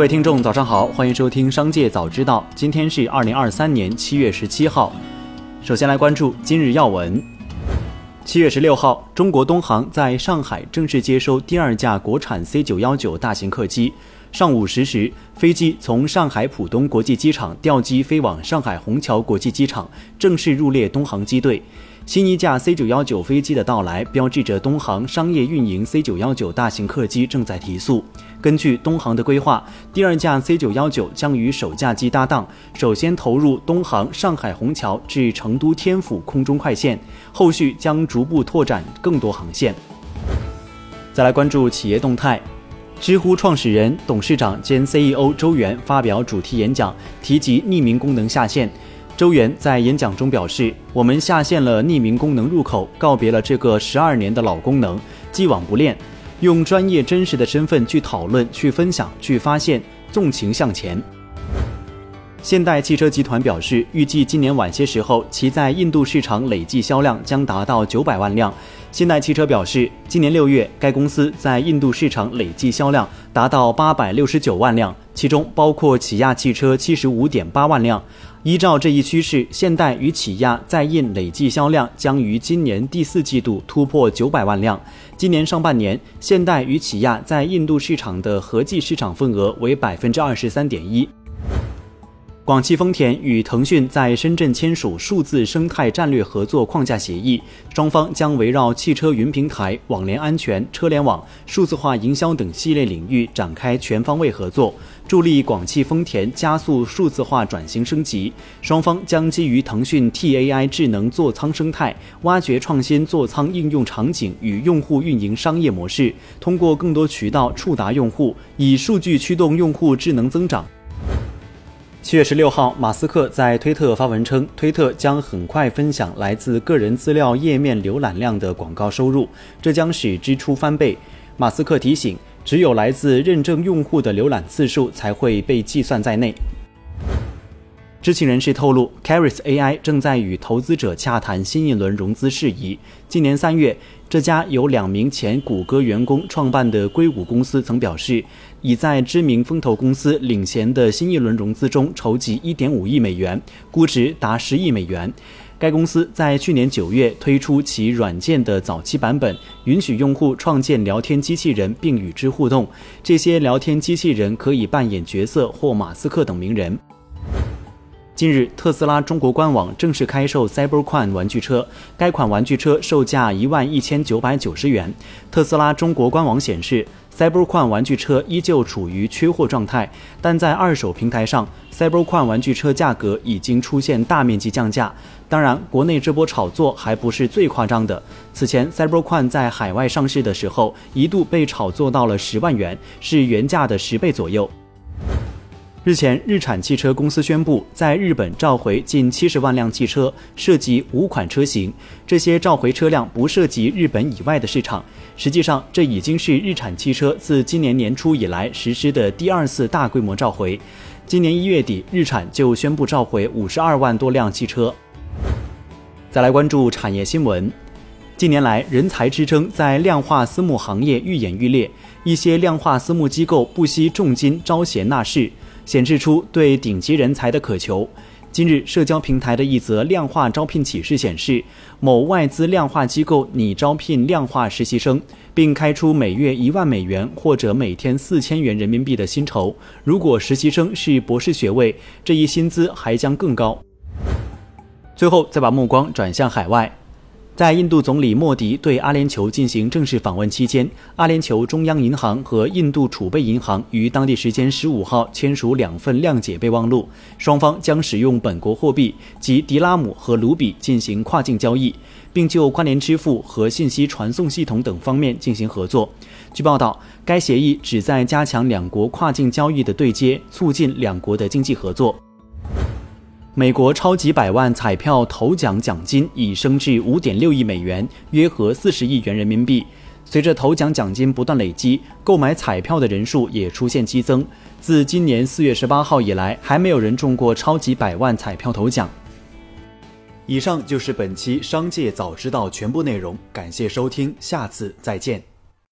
各位听众，早上好，欢迎收听《商界早知道》。今天是二零二三年七月十七号。首先来关注今日要闻。七月十六号，中国东航在上海正式接收第二架国产 C 九幺九大型客机。上午十时，飞机从上海浦东国际机场调机飞往上海虹桥国际机场，正式入列东航机队。新一架 C 九幺九飞机的到来，标志着东航商业运营 C 九幺九大型客机正在提速。根据东航的规划，第二架 C 九幺九将与首架机搭档，首先投入东航上海虹桥至成都天府空中快线，后续将逐步拓展更多航线。再来关注企业动态。知乎创始人、董事长兼 CEO 周元发表主题演讲，提及匿名功能下线。周元在演讲中表示：“我们下线了匿名功能入口，告别了这个十二年的老功能，既往不恋，用专业真实的身份去讨论、去分享、去发现，纵情向前。”现代汽车集团表示，预计今年晚些时候，其在印度市场累计销量将达到九百万辆。现代汽车表示，今年六月，该公司在印度市场累计销量达到八百六十九万辆，其中包括起亚汽车七十五点八万辆。依照这一趋势，现代与起亚在印累计销量将于今年第四季度突破九百万辆。今年上半年，现代与起亚在印度市场的合计市场份额为百分之二十三点一。广汽丰田与腾讯在深圳签署数字生态战略合作框架协议，双方将围绕汽车云平台、网联安全、车联网、数字化营销等系列领域展开全方位合作，助力广汽丰田加速数字化转型升级。双方将基于腾讯 TAI 智能座舱生态，挖掘创新座舱应用场景与用户运营商业模式，通过更多渠道触达用户，以数据驱动用户智能增长。七月十六号，马斯克在推特发文称，推特将很快分享来自个人资料页面浏览量的广告收入，这将使支出翻倍。马斯克提醒，只有来自认证用户的浏览次数才会被计算在内。知情人士透露，Caris AI 正在与投资者洽谈新一轮融资事宜。今年三月，这家由两名前谷歌员工创办的硅谷公司曾表示，已在知名风投公司领衔的新一轮融资中筹集1.5亿美元，估值达10亿美元。该公司在去年九月推出其软件的早期版本，允许用户创建聊天机器人并与之互动。这些聊天机器人可以扮演角色或马斯克等名人。近日，特斯拉中国官网正式开售 Cyberquan 玩具车。该款玩具车售价一万一千九百九十元。特斯拉中国官网显示，Cyberquan 玩具车依旧处于缺货状态，但在二手平台上，Cyberquan 玩具车价格已经出现大面积降价。当然，国内这波炒作还不是最夸张的。此前，Cyberquan 在海外上市的时候，一度被炒作到了十万元，是原价的十倍左右。日前，日产汽车公司宣布，在日本召回近七十万辆汽车，涉及五款车型。这些召回车辆不涉及日本以外的市场。实际上，这已经是日产汽车自今年年初以来实施的第二次大规模召回。今年一月底，日产就宣布召回五十二万多辆汽车。再来关注产业新闻。近年来，人才之争在量化私募行业愈演愈烈，一些量化私募机构不惜重金招贤纳士。显示出对顶级人才的渴求。今日，社交平台的一则量化招聘启事显示，某外资量化机构拟招聘量化实习生，并开出每月一万美元或者每天四千元人民币的薪酬。如果实习生是博士学位，这一薪资还将更高。最后，再把目光转向海外。在印度总理莫迪对阿联酋进行正式访问期间，阿联酋中央银行和印度储备银行于当地时间十五号签署两份谅解备忘录，双方将使用本国货币及迪拉姆和卢比进行跨境交易，并就关联支付和信息传送系统等方面进行合作。据报道，该协议旨在加强两国跨境交易的对接，促进两国的经济合作。美国超级百万彩票头奖奖金已升至五点六亿美元，约合四十亿元人民币。随着头奖奖金不断累积，购买彩票的人数也出现激增。自今年四月十八号以来，还没有人中过超级百万彩票头奖。以上就是本期《商界早知道》全部内容，感谢收听，下次再见。